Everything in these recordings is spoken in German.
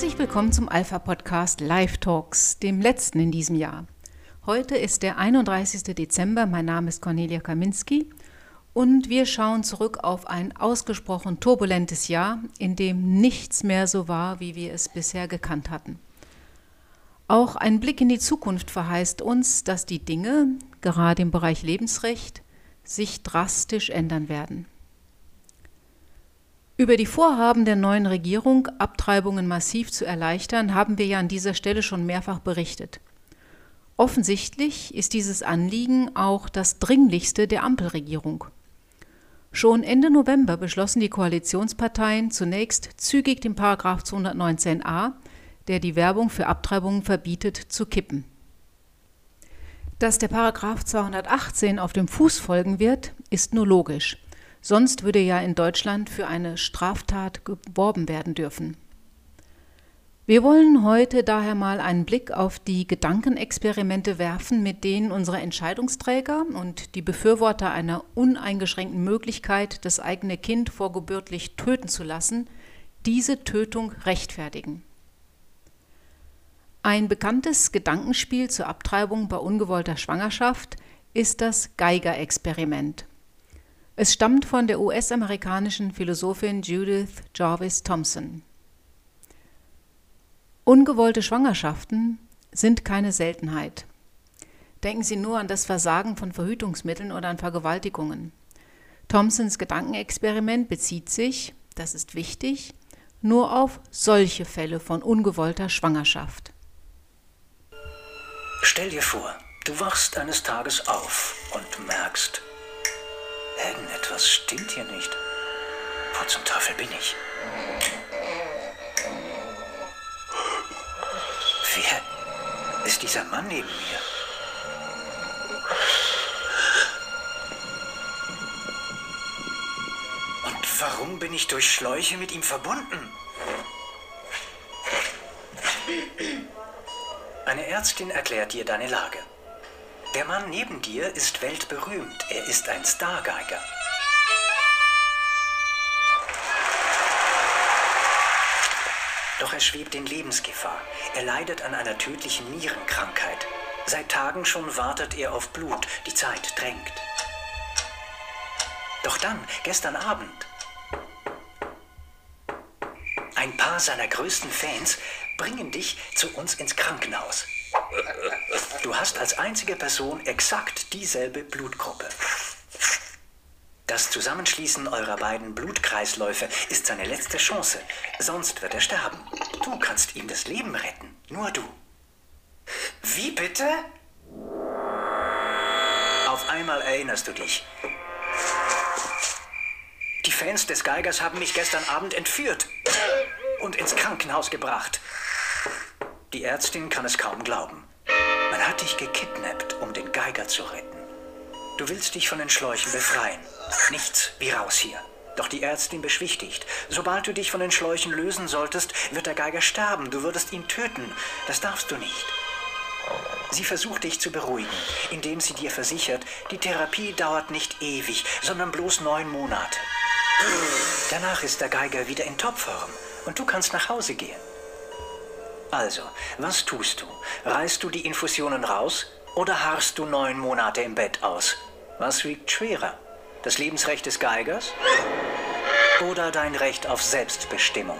Herzlich willkommen zum Alpha-Podcast Live Talks, dem letzten in diesem Jahr. Heute ist der 31. Dezember, mein Name ist Cornelia Kaminski und wir schauen zurück auf ein ausgesprochen turbulentes Jahr, in dem nichts mehr so war, wie wir es bisher gekannt hatten. Auch ein Blick in die Zukunft verheißt uns, dass die Dinge, gerade im Bereich Lebensrecht, sich drastisch ändern werden. Über die Vorhaben der neuen Regierung, Abtreibungen massiv zu erleichtern, haben wir ja an dieser Stelle schon mehrfach berichtet. Offensichtlich ist dieses Anliegen auch das dringlichste der Ampelregierung. Schon Ende November beschlossen die Koalitionsparteien zunächst zügig den Paragraph 219a, der die Werbung für Abtreibungen verbietet, zu kippen. Dass der Paragraph 218 auf dem Fuß folgen wird, ist nur logisch. Sonst würde ja in Deutschland für eine Straftat geworben werden dürfen. Wir wollen heute daher mal einen Blick auf die Gedankenexperimente werfen, mit denen unsere Entscheidungsträger und die Befürworter einer uneingeschränkten Möglichkeit, das eigene Kind vorgebürtlich töten zu lassen, diese Tötung rechtfertigen. Ein bekanntes Gedankenspiel zur Abtreibung bei ungewollter Schwangerschaft ist das Geiger-Experiment. Es stammt von der US-amerikanischen Philosophin Judith Jarvis Thompson. Ungewollte Schwangerschaften sind keine Seltenheit. Denken Sie nur an das Versagen von Verhütungsmitteln oder an Vergewaltigungen. Thompsons Gedankenexperiment bezieht sich, das ist wichtig, nur auf solche Fälle von ungewollter Schwangerschaft. Stell dir vor, du wachst eines Tages auf und merkst, Irgendetwas stimmt hier nicht. Wo zum Teufel bin ich? Wer ist dieser Mann neben mir? Und warum bin ich durch Schläuche mit ihm verbunden? Eine Ärztin erklärt dir deine Lage. Der Mann neben dir ist weltberühmt. Er ist ein Stargeiger. Doch er schwebt in Lebensgefahr. Er leidet an einer tödlichen Nierenkrankheit. Seit Tagen schon wartet er auf Blut. Die Zeit drängt. Doch dann, gestern Abend, ein paar seiner größten Fans bringen dich zu uns ins Krankenhaus. Du hast als einzige Person exakt dieselbe Blutgruppe. Das Zusammenschließen eurer beiden Blutkreisläufe ist seine letzte Chance. Sonst wird er sterben. Du kannst ihm das Leben retten. Nur du. Wie bitte? Auf einmal erinnerst du dich. Die Fans des Geigers haben mich gestern Abend entführt und ins Krankenhaus gebracht. Die Ärztin kann es kaum glauben. Hat dich gekidnappt, um den Geiger zu retten. Du willst dich von den Schläuchen befreien. Nichts wie raus hier. Doch die Ärztin beschwichtigt. Sobald du dich von den Schläuchen lösen solltest, wird der Geiger sterben. Du würdest ihn töten. Das darfst du nicht. Sie versucht dich zu beruhigen, indem sie dir versichert, die Therapie dauert nicht ewig, sondern bloß neun Monate. Danach ist der Geiger wieder in Topform und du kannst nach Hause gehen. Also, was tust du? Reißt du die Infusionen raus oder harrst du neun Monate im Bett aus? Was wiegt schwerer? Das Lebensrecht des Geigers oder dein Recht auf Selbstbestimmung?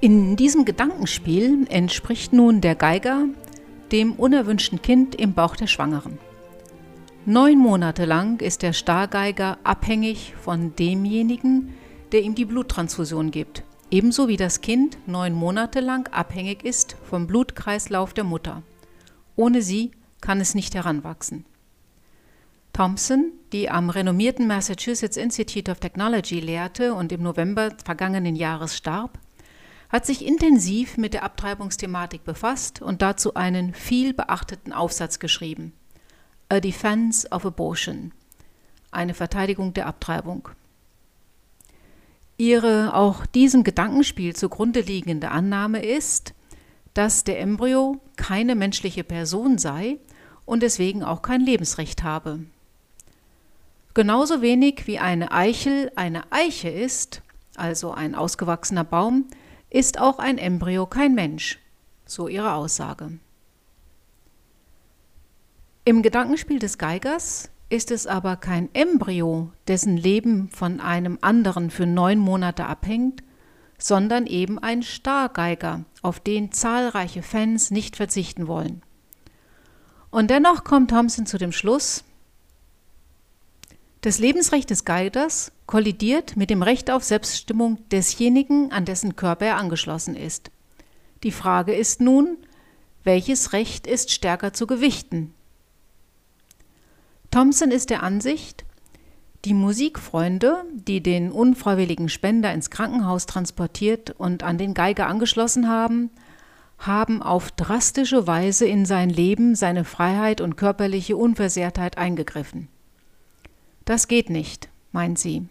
In diesem Gedankenspiel entspricht nun der Geiger dem unerwünschten Kind im Bauch der Schwangeren. Neun Monate lang ist der Stargeiger abhängig von demjenigen, der ihm die Bluttransfusion gibt, ebenso wie das Kind neun Monate lang abhängig ist vom Blutkreislauf der Mutter. Ohne sie kann es nicht heranwachsen. Thompson, die am renommierten Massachusetts Institute of Technology lehrte und im November vergangenen Jahres starb, hat sich intensiv mit der Abtreibungsthematik befasst und dazu einen viel beachteten Aufsatz geschrieben. A Defense of Abortion, eine Verteidigung der Abtreibung. Ihre auch diesem Gedankenspiel zugrunde liegende Annahme ist, dass der Embryo keine menschliche Person sei und deswegen auch kein Lebensrecht habe. Genauso wenig wie eine Eichel eine Eiche ist, also ein ausgewachsener Baum, ist auch ein Embryo kein Mensch, so ihre Aussage. Im Gedankenspiel des Geigers ist es aber kein Embryo, dessen Leben von einem anderen für neun Monate abhängt, sondern eben ein Stargeiger, auf den zahlreiche Fans nicht verzichten wollen. Und dennoch kommt Thompson zu dem Schluss, das Lebensrecht des Geigers kollidiert mit dem Recht auf Selbstbestimmung desjenigen, an dessen Körper er angeschlossen ist. Die Frage ist nun, welches Recht ist stärker zu gewichten? Thompson ist der Ansicht, die Musikfreunde, die den unfreiwilligen Spender ins Krankenhaus transportiert und an den Geiger angeschlossen haben, haben auf drastische Weise in sein Leben, seine Freiheit und körperliche Unversehrtheit eingegriffen. Das geht nicht, meint sie.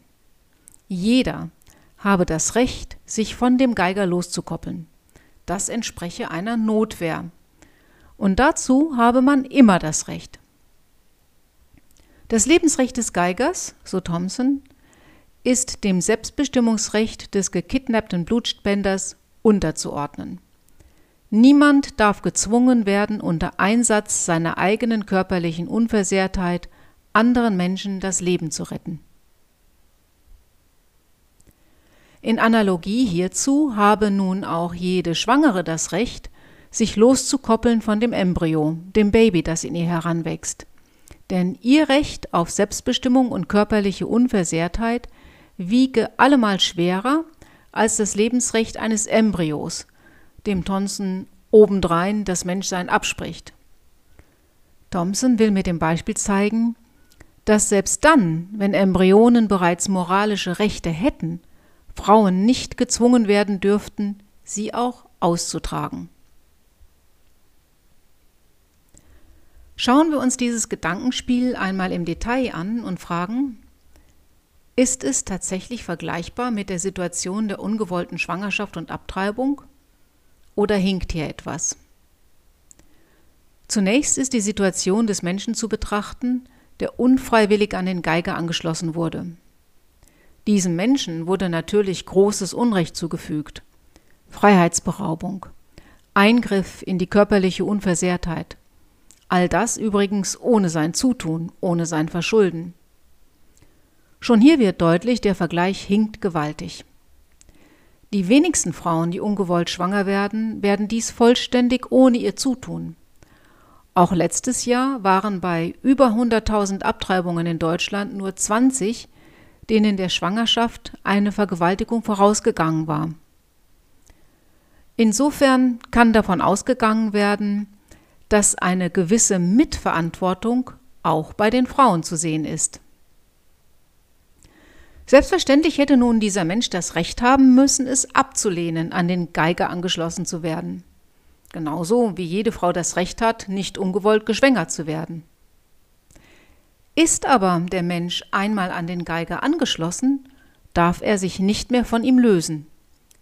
Jeder habe das Recht, sich von dem Geiger loszukoppeln. Das entspreche einer Notwehr. Und dazu habe man immer das Recht. Das Lebensrecht des Geigers, so Thompson, ist dem Selbstbestimmungsrecht des gekidnappten Blutspenders unterzuordnen. Niemand darf gezwungen werden, unter Einsatz seiner eigenen körperlichen Unversehrtheit anderen Menschen das Leben zu retten. In Analogie hierzu habe nun auch jede Schwangere das Recht, sich loszukoppeln von dem Embryo, dem Baby, das in ihr heranwächst. Denn ihr Recht auf Selbstbestimmung und körperliche Unversehrtheit wiege allemal schwerer als das Lebensrecht eines Embryos, dem Thomson obendrein das Menschsein abspricht. Thomson will mit dem Beispiel zeigen, dass selbst dann, wenn Embryonen bereits moralische Rechte hätten, Frauen nicht gezwungen werden dürften, sie auch auszutragen. Schauen wir uns dieses Gedankenspiel einmal im Detail an und fragen, ist es tatsächlich vergleichbar mit der Situation der ungewollten Schwangerschaft und Abtreibung? Oder hinkt hier etwas? Zunächst ist die Situation des Menschen zu betrachten, der unfreiwillig an den Geiger angeschlossen wurde. Diesem Menschen wurde natürlich großes Unrecht zugefügt. Freiheitsberaubung, Eingriff in die körperliche Unversehrtheit. All das übrigens ohne sein Zutun, ohne sein Verschulden. Schon hier wird deutlich, der Vergleich hinkt gewaltig. Die wenigsten Frauen, die ungewollt schwanger werden, werden dies vollständig ohne ihr Zutun. Auch letztes Jahr waren bei über 100.000 Abtreibungen in Deutschland nur 20, denen der Schwangerschaft eine Vergewaltigung vorausgegangen war. Insofern kann davon ausgegangen werden, dass eine gewisse Mitverantwortung auch bei den Frauen zu sehen ist. Selbstverständlich hätte nun dieser Mensch das Recht haben müssen, es abzulehnen, an den Geiger angeschlossen zu werden genauso wie jede Frau das Recht hat, nicht ungewollt geschwängert zu werden. Ist aber der Mensch einmal an den Geiger angeschlossen, darf er sich nicht mehr von ihm lösen.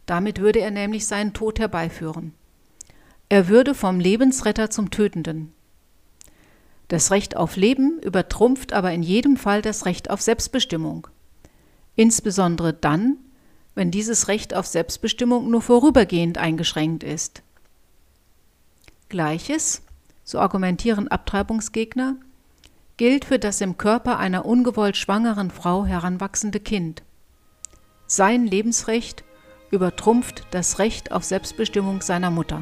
Damit würde er nämlich seinen Tod herbeiführen. Er würde vom Lebensretter zum Tötenden. Das Recht auf Leben übertrumpft aber in jedem Fall das Recht auf Selbstbestimmung. Insbesondere dann, wenn dieses Recht auf Selbstbestimmung nur vorübergehend eingeschränkt ist. Gleiches, so argumentieren Abtreibungsgegner, gilt für das im Körper einer ungewollt schwangeren Frau heranwachsende Kind. Sein Lebensrecht übertrumpft das Recht auf Selbstbestimmung seiner Mutter.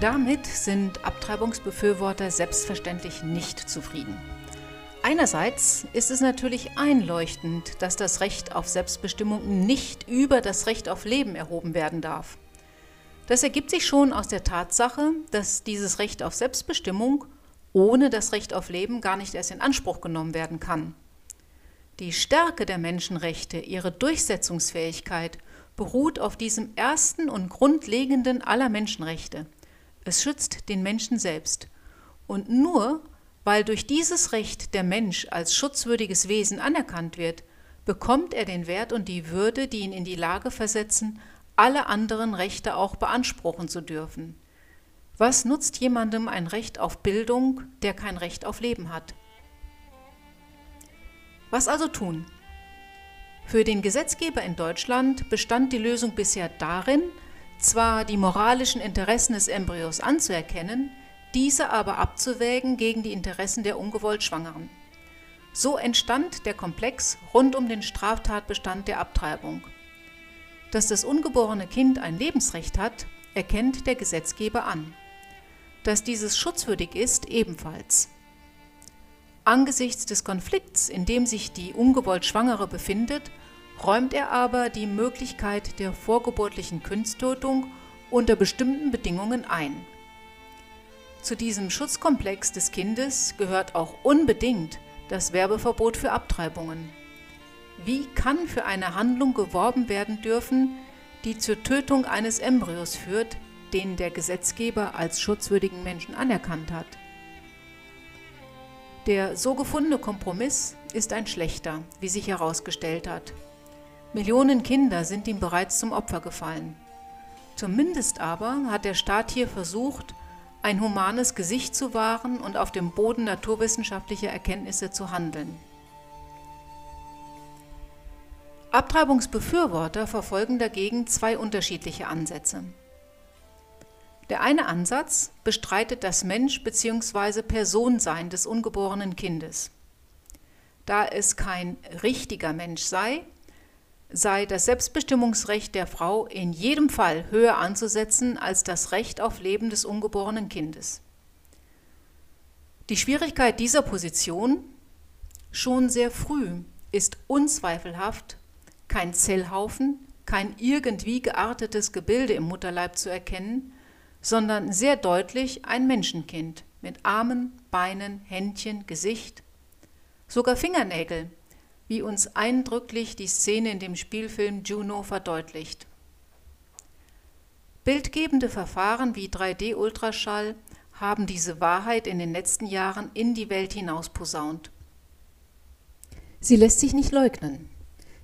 Damit sind Abtreibungsbefürworter selbstverständlich nicht zufrieden. Einerseits ist es natürlich einleuchtend, dass das Recht auf Selbstbestimmung nicht über das Recht auf Leben erhoben werden darf. Das ergibt sich schon aus der Tatsache, dass dieses Recht auf Selbstbestimmung ohne das Recht auf Leben gar nicht erst in Anspruch genommen werden kann. Die Stärke der Menschenrechte, ihre Durchsetzungsfähigkeit beruht auf diesem ersten und grundlegenden aller Menschenrechte. Es schützt den Menschen selbst. Und nur weil durch dieses Recht der Mensch als schutzwürdiges Wesen anerkannt wird, bekommt er den Wert und die Würde, die ihn in die Lage versetzen, alle anderen Rechte auch beanspruchen zu dürfen. Was nutzt jemandem ein Recht auf Bildung, der kein Recht auf Leben hat? Was also tun? Für den Gesetzgeber in Deutschland bestand die Lösung bisher darin, zwar die moralischen Interessen des Embryos anzuerkennen, diese aber abzuwägen gegen die Interessen der ungewollt Schwangeren. So entstand der Komplex rund um den Straftatbestand der Abtreibung. Dass das ungeborene Kind ein Lebensrecht hat, erkennt der Gesetzgeber an. Dass dieses schutzwürdig ist, ebenfalls. Angesichts des Konflikts, in dem sich die ungewollt Schwangere befindet, räumt er aber die Möglichkeit der vorgeburtlichen Kunsttötung unter bestimmten Bedingungen ein. Zu diesem Schutzkomplex des Kindes gehört auch unbedingt das Werbeverbot für Abtreibungen. Wie kann für eine Handlung geworben werden dürfen, die zur Tötung eines Embryos führt, den der Gesetzgeber als schutzwürdigen Menschen anerkannt hat? Der so gefundene Kompromiss ist ein schlechter, wie sich herausgestellt hat. Millionen Kinder sind ihm bereits zum Opfer gefallen. Zumindest aber hat der Staat hier versucht, ein humanes Gesicht zu wahren und auf dem Boden naturwissenschaftlicher Erkenntnisse zu handeln. Abtreibungsbefürworter verfolgen dagegen zwei unterschiedliche Ansätze. Der eine Ansatz bestreitet das Mensch- bzw. Personsein des ungeborenen Kindes. Da es kein richtiger Mensch sei, sei das Selbstbestimmungsrecht der Frau in jedem Fall höher anzusetzen als das Recht auf Leben des ungeborenen Kindes. Die Schwierigkeit dieser Position schon sehr früh ist unzweifelhaft kein Zellhaufen, kein irgendwie geartetes Gebilde im Mutterleib zu erkennen, sondern sehr deutlich ein Menschenkind mit Armen, Beinen, Händchen, Gesicht, sogar Fingernägel, wie uns eindrücklich die Szene in dem Spielfilm Juno verdeutlicht. Bildgebende Verfahren wie 3D-Ultraschall haben diese Wahrheit in den letzten Jahren in die Welt hinaus posaunt. Sie lässt sich nicht leugnen.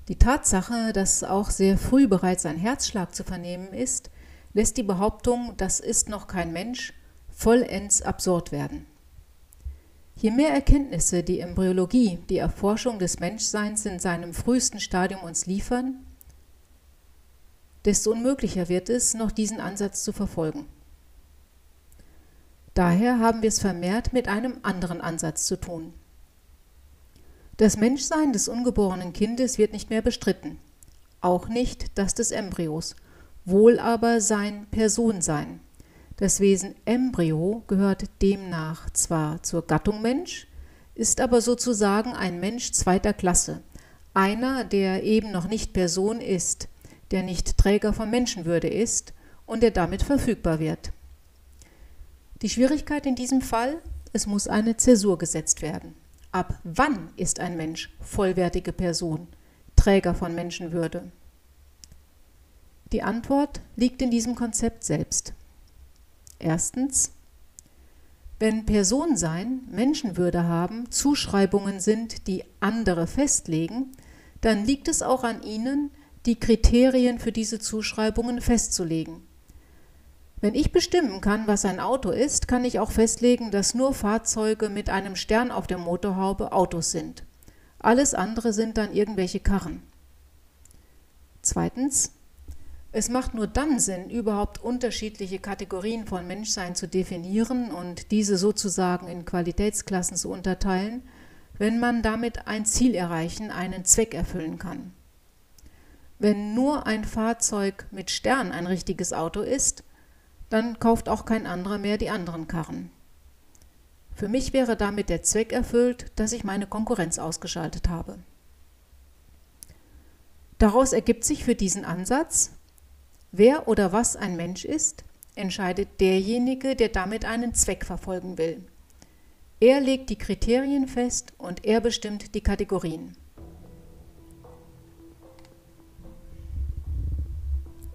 Die Tatsache, dass auch sehr früh bereits ein Herzschlag zu vernehmen ist, lässt die Behauptung, das ist noch kein Mensch, vollends absurd werden. Je mehr Erkenntnisse die Embryologie, die Erforschung des Menschseins in seinem frühesten Stadium uns liefern, desto unmöglicher wird es, noch diesen Ansatz zu verfolgen. Daher haben wir es vermehrt mit einem anderen Ansatz zu tun. Das Menschsein des ungeborenen Kindes wird nicht mehr bestritten, auch nicht das des Embryos, wohl aber sein Personsein. Das Wesen Embryo gehört demnach zwar zur Gattung Mensch, ist aber sozusagen ein Mensch zweiter Klasse, einer, der eben noch nicht Person ist, der nicht Träger von Menschenwürde ist und der damit verfügbar wird. Die Schwierigkeit in diesem Fall, es muss eine Zäsur gesetzt werden. Ab wann ist ein Mensch vollwertige Person, Träger von Menschenwürde? Die Antwort liegt in diesem Konzept selbst. Erstens, wenn Personensein, Menschenwürde haben, Zuschreibungen sind, die andere festlegen, dann liegt es auch an ihnen, die Kriterien für diese Zuschreibungen festzulegen. Wenn ich bestimmen kann, was ein Auto ist, kann ich auch festlegen, dass nur Fahrzeuge mit einem Stern auf der Motorhaube Autos sind. Alles andere sind dann irgendwelche Karren. Zweitens, es macht nur dann Sinn, überhaupt unterschiedliche Kategorien von Menschsein zu definieren und diese sozusagen in Qualitätsklassen zu unterteilen, wenn man damit ein Ziel erreichen, einen Zweck erfüllen kann. Wenn nur ein Fahrzeug mit Stern ein richtiges Auto ist, dann kauft auch kein anderer mehr die anderen Karren. Für mich wäre damit der Zweck erfüllt, dass ich meine Konkurrenz ausgeschaltet habe. Daraus ergibt sich für diesen Ansatz, wer oder was ein Mensch ist, entscheidet derjenige, der damit einen Zweck verfolgen will. Er legt die Kriterien fest und er bestimmt die Kategorien.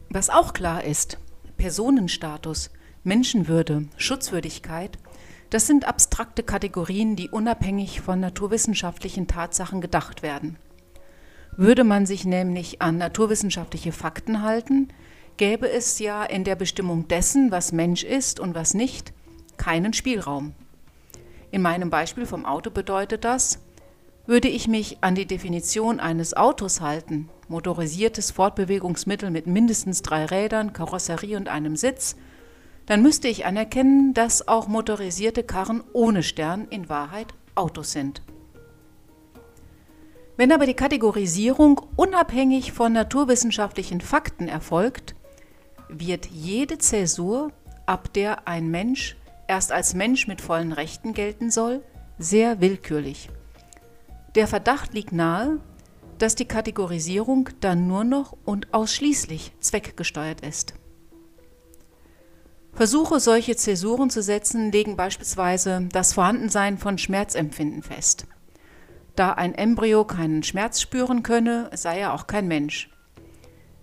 Was auch klar ist, Personenstatus, Menschenwürde, Schutzwürdigkeit, das sind abstrakte Kategorien, die unabhängig von naturwissenschaftlichen Tatsachen gedacht werden. Würde man sich nämlich an naturwissenschaftliche Fakten halten, gäbe es ja in der Bestimmung dessen, was Mensch ist und was nicht, keinen Spielraum. In meinem Beispiel vom Auto bedeutet das, würde ich mich an die Definition eines Autos halten, motorisiertes Fortbewegungsmittel mit mindestens drei Rädern, Karosserie und einem Sitz, dann müsste ich anerkennen, dass auch motorisierte Karren ohne Stern in Wahrheit Autos sind. Wenn aber die Kategorisierung unabhängig von naturwissenschaftlichen Fakten erfolgt, wird jede Zäsur, ab der ein Mensch erst als Mensch mit vollen Rechten gelten soll, sehr willkürlich. Der Verdacht liegt nahe, dass die Kategorisierung dann nur noch und ausschließlich zweckgesteuert ist. Versuche, solche Zäsuren zu setzen, legen beispielsweise das Vorhandensein von Schmerzempfinden fest. Da ein Embryo keinen Schmerz spüren könne, sei er auch kein Mensch.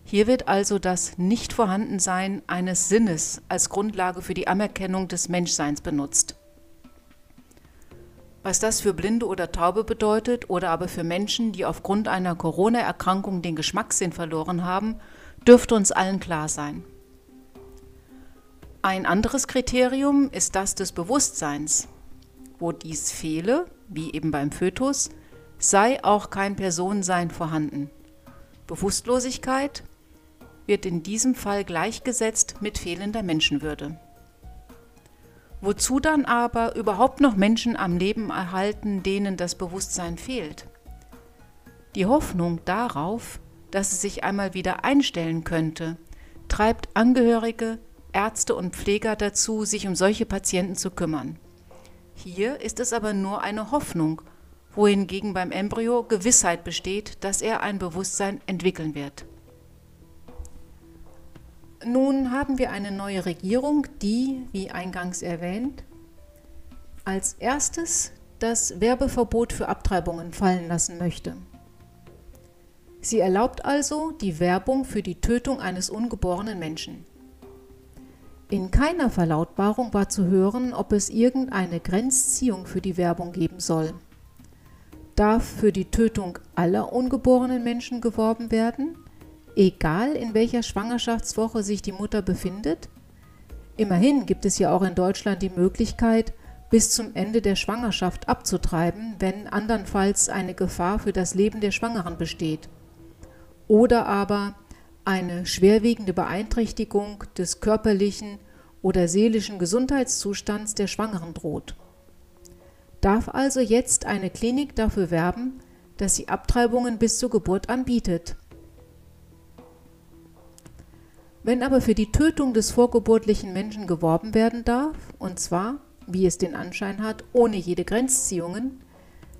Hier wird also das Nichtvorhandensein eines Sinnes als Grundlage für die Anerkennung des Menschseins benutzt. Was das für Blinde oder Taube bedeutet oder aber für Menschen, die aufgrund einer Corona-Erkrankung den Geschmackssinn verloren haben, dürfte uns allen klar sein. Ein anderes Kriterium ist das des Bewusstseins. Wo dies fehle, wie eben beim Fötus, sei auch kein Personensein vorhanden. Bewusstlosigkeit wird in diesem Fall gleichgesetzt mit fehlender Menschenwürde. Wozu dann aber überhaupt noch Menschen am Leben erhalten, denen das Bewusstsein fehlt? Die Hoffnung darauf, dass es sich einmal wieder einstellen könnte, treibt Angehörige, Ärzte und Pfleger dazu, sich um solche Patienten zu kümmern. Hier ist es aber nur eine Hoffnung, wohingegen beim Embryo Gewissheit besteht, dass er ein Bewusstsein entwickeln wird. Nun haben wir eine neue Regierung, die, wie eingangs erwähnt, als erstes das Werbeverbot für Abtreibungen fallen lassen möchte. Sie erlaubt also die Werbung für die Tötung eines ungeborenen Menschen. In keiner Verlautbarung war zu hören, ob es irgendeine Grenzziehung für die Werbung geben soll. Darf für die Tötung aller ungeborenen Menschen geworben werden? Egal in welcher Schwangerschaftswoche sich die Mutter befindet? Immerhin gibt es ja auch in Deutschland die Möglichkeit, bis zum Ende der Schwangerschaft abzutreiben, wenn andernfalls eine Gefahr für das Leben der Schwangeren besteht. Oder aber eine schwerwiegende Beeinträchtigung des körperlichen oder seelischen Gesundheitszustands der Schwangeren droht. Darf also jetzt eine Klinik dafür werben, dass sie Abtreibungen bis zur Geburt anbietet? Wenn aber für die Tötung des vorgeburtlichen Menschen geworben werden darf, und zwar, wie es den Anschein hat, ohne jede Grenzziehungen,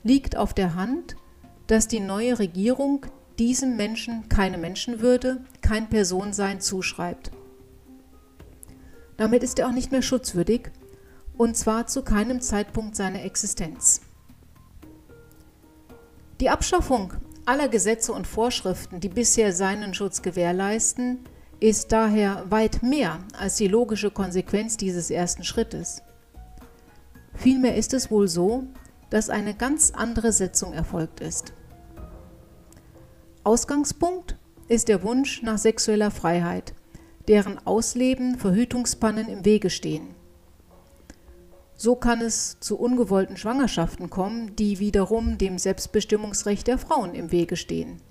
liegt auf der Hand, dass die neue Regierung diesem Menschen keine Menschenwürde, kein Personensein zuschreibt. Damit ist er auch nicht mehr schutzwürdig, und zwar zu keinem Zeitpunkt seiner Existenz. Die Abschaffung aller Gesetze und Vorschriften, die bisher seinen Schutz gewährleisten, ist daher weit mehr als die logische Konsequenz dieses ersten Schrittes. Vielmehr ist es wohl so, dass eine ganz andere Setzung erfolgt ist. Ausgangspunkt ist der Wunsch nach sexueller Freiheit, deren Ausleben Verhütungspannen im Wege stehen. So kann es zu ungewollten Schwangerschaften kommen, die wiederum dem Selbstbestimmungsrecht der Frauen im Wege stehen.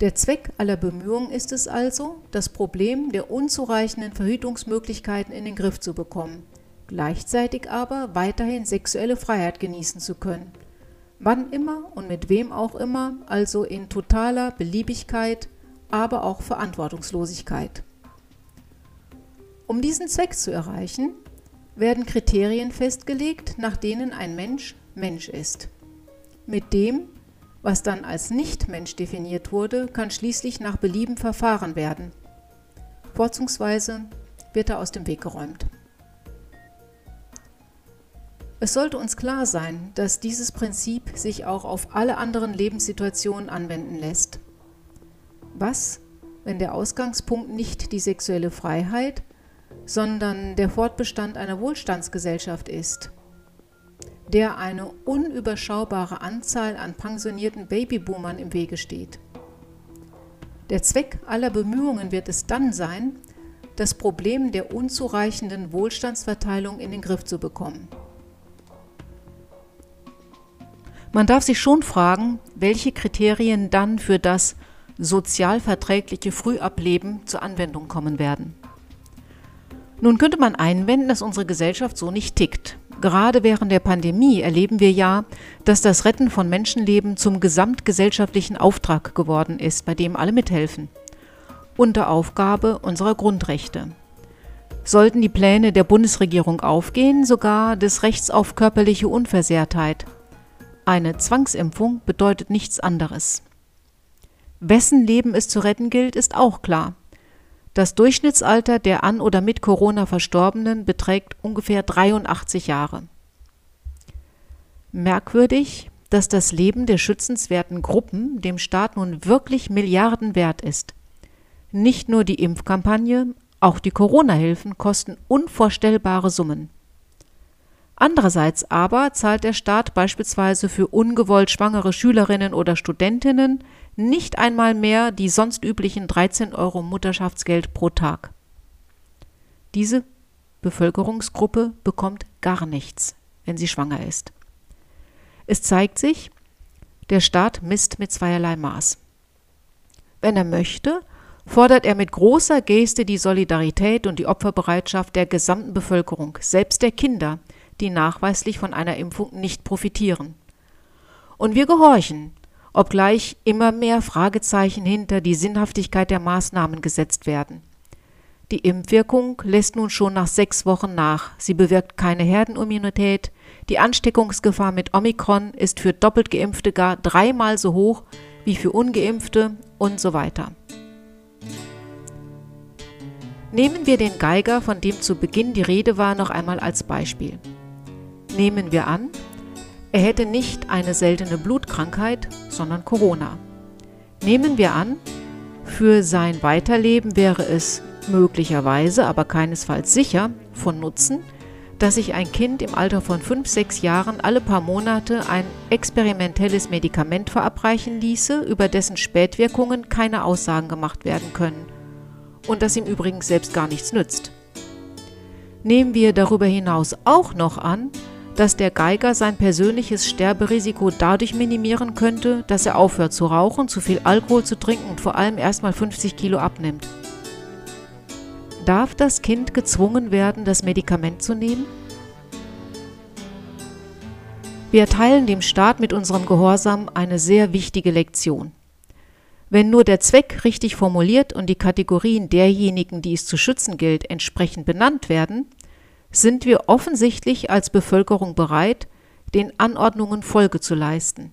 Der Zweck aller Bemühungen ist es also, das Problem der unzureichenden Verhütungsmöglichkeiten in den Griff zu bekommen, gleichzeitig aber weiterhin sexuelle Freiheit genießen zu können. Wann immer und mit wem auch immer, also in totaler Beliebigkeit, aber auch Verantwortungslosigkeit. Um diesen Zweck zu erreichen, werden Kriterien festgelegt, nach denen ein Mensch Mensch ist. Mit dem, was dann als Nichtmensch definiert wurde, kann schließlich nach Belieben verfahren werden. Vorzugsweise wird er aus dem Weg geräumt. Es sollte uns klar sein, dass dieses Prinzip sich auch auf alle anderen Lebenssituationen anwenden lässt. Was, wenn der Ausgangspunkt nicht die sexuelle Freiheit, sondern der Fortbestand einer Wohlstandsgesellschaft ist? Der eine unüberschaubare Anzahl an pensionierten Babyboomern im Wege steht. Der Zweck aller Bemühungen wird es dann sein, das Problem der unzureichenden Wohlstandsverteilung in den Griff zu bekommen. Man darf sich schon fragen, welche Kriterien dann für das sozialverträgliche Frühableben zur Anwendung kommen werden. Nun könnte man einwenden, dass unsere Gesellschaft so nicht tickt. Gerade während der Pandemie erleben wir ja, dass das Retten von Menschenleben zum gesamtgesellschaftlichen Auftrag geworden ist, bei dem alle mithelfen. Unter Aufgabe unserer Grundrechte. Sollten die Pläne der Bundesregierung aufgehen, sogar des Rechts auf körperliche Unversehrtheit. Eine Zwangsimpfung bedeutet nichts anderes. Wessen Leben es zu retten gilt, ist auch klar. Das Durchschnittsalter der an oder mit Corona Verstorbenen beträgt ungefähr 83 Jahre. Merkwürdig, dass das Leben der schützenswerten Gruppen dem Staat nun wirklich Milliarden wert ist. Nicht nur die Impfkampagne, auch die Corona-Hilfen kosten unvorstellbare Summen. Andererseits aber zahlt der Staat beispielsweise für ungewollt schwangere Schülerinnen oder Studentinnen nicht einmal mehr die sonst üblichen 13 Euro Mutterschaftsgeld pro Tag. Diese Bevölkerungsgruppe bekommt gar nichts, wenn sie schwanger ist. Es zeigt sich, der Staat misst mit zweierlei Maß. Wenn er möchte, fordert er mit großer Geste die Solidarität und die Opferbereitschaft der gesamten Bevölkerung, selbst der Kinder, die nachweislich von einer Impfung nicht profitieren. Und wir gehorchen, obgleich immer mehr Fragezeichen hinter die Sinnhaftigkeit der Maßnahmen gesetzt werden. Die Impfwirkung lässt nun schon nach sechs Wochen nach. Sie bewirkt keine Herdenimmunität. Die Ansteckungsgefahr mit Omikron ist für doppelt Geimpfte gar dreimal so hoch wie für ungeimpfte und so weiter. Nehmen wir den Geiger, von dem zu Beginn die Rede war, noch einmal als Beispiel. Nehmen wir an, er hätte nicht eine seltene Blutkrankheit, sondern Corona. Nehmen wir an, für sein Weiterleben wäre es möglicherweise, aber keinesfalls sicher, von Nutzen, dass sich ein Kind im Alter von 5, 6 Jahren alle paar Monate ein experimentelles Medikament verabreichen ließe, über dessen Spätwirkungen keine Aussagen gemacht werden können und das ihm übrigens selbst gar nichts nützt. Nehmen wir darüber hinaus auch noch an, dass der Geiger sein persönliches Sterberisiko dadurch minimieren könnte, dass er aufhört zu rauchen, zu viel Alkohol zu trinken und vor allem erstmal 50 Kilo abnimmt. Darf das Kind gezwungen werden, das Medikament zu nehmen? Wir erteilen dem Staat mit unserem Gehorsam eine sehr wichtige Lektion. Wenn nur der Zweck richtig formuliert und die Kategorien derjenigen, die es zu schützen gilt, entsprechend benannt werden, sind wir offensichtlich als Bevölkerung bereit, den Anordnungen Folge zu leisten,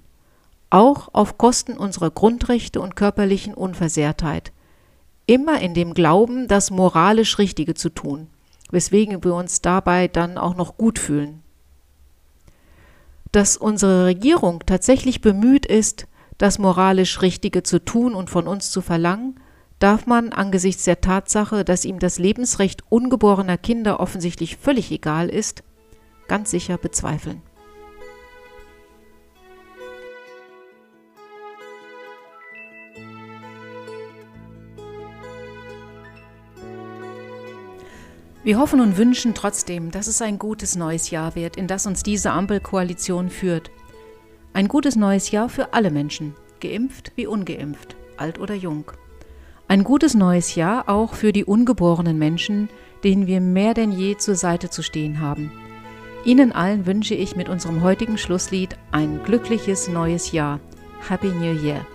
auch auf Kosten unserer Grundrechte und körperlichen Unversehrtheit, immer in dem Glauben, das moralisch Richtige zu tun, weswegen wir uns dabei dann auch noch gut fühlen. Dass unsere Regierung tatsächlich bemüht ist, das moralisch Richtige zu tun und von uns zu verlangen, darf man angesichts der Tatsache, dass ihm das Lebensrecht ungeborener Kinder offensichtlich völlig egal ist, ganz sicher bezweifeln. Wir hoffen und wünschen trotzdem, dass es ein gutes neues Jahr wird, in das uns diese Ampelkoalition führt. Ein gutes neues Jahr für alle Menschen, geimpft wie ungeimpft, alt oder jung. Ein gutes neues Jahr auch für die ungeborenen Menschen, denen wir mehr denn je zur Seite zu stehen haben. Ihnen allen wünsche ich mit unserem heutigen Schlusslied ein glückliches neues Jahr. Happy New Year!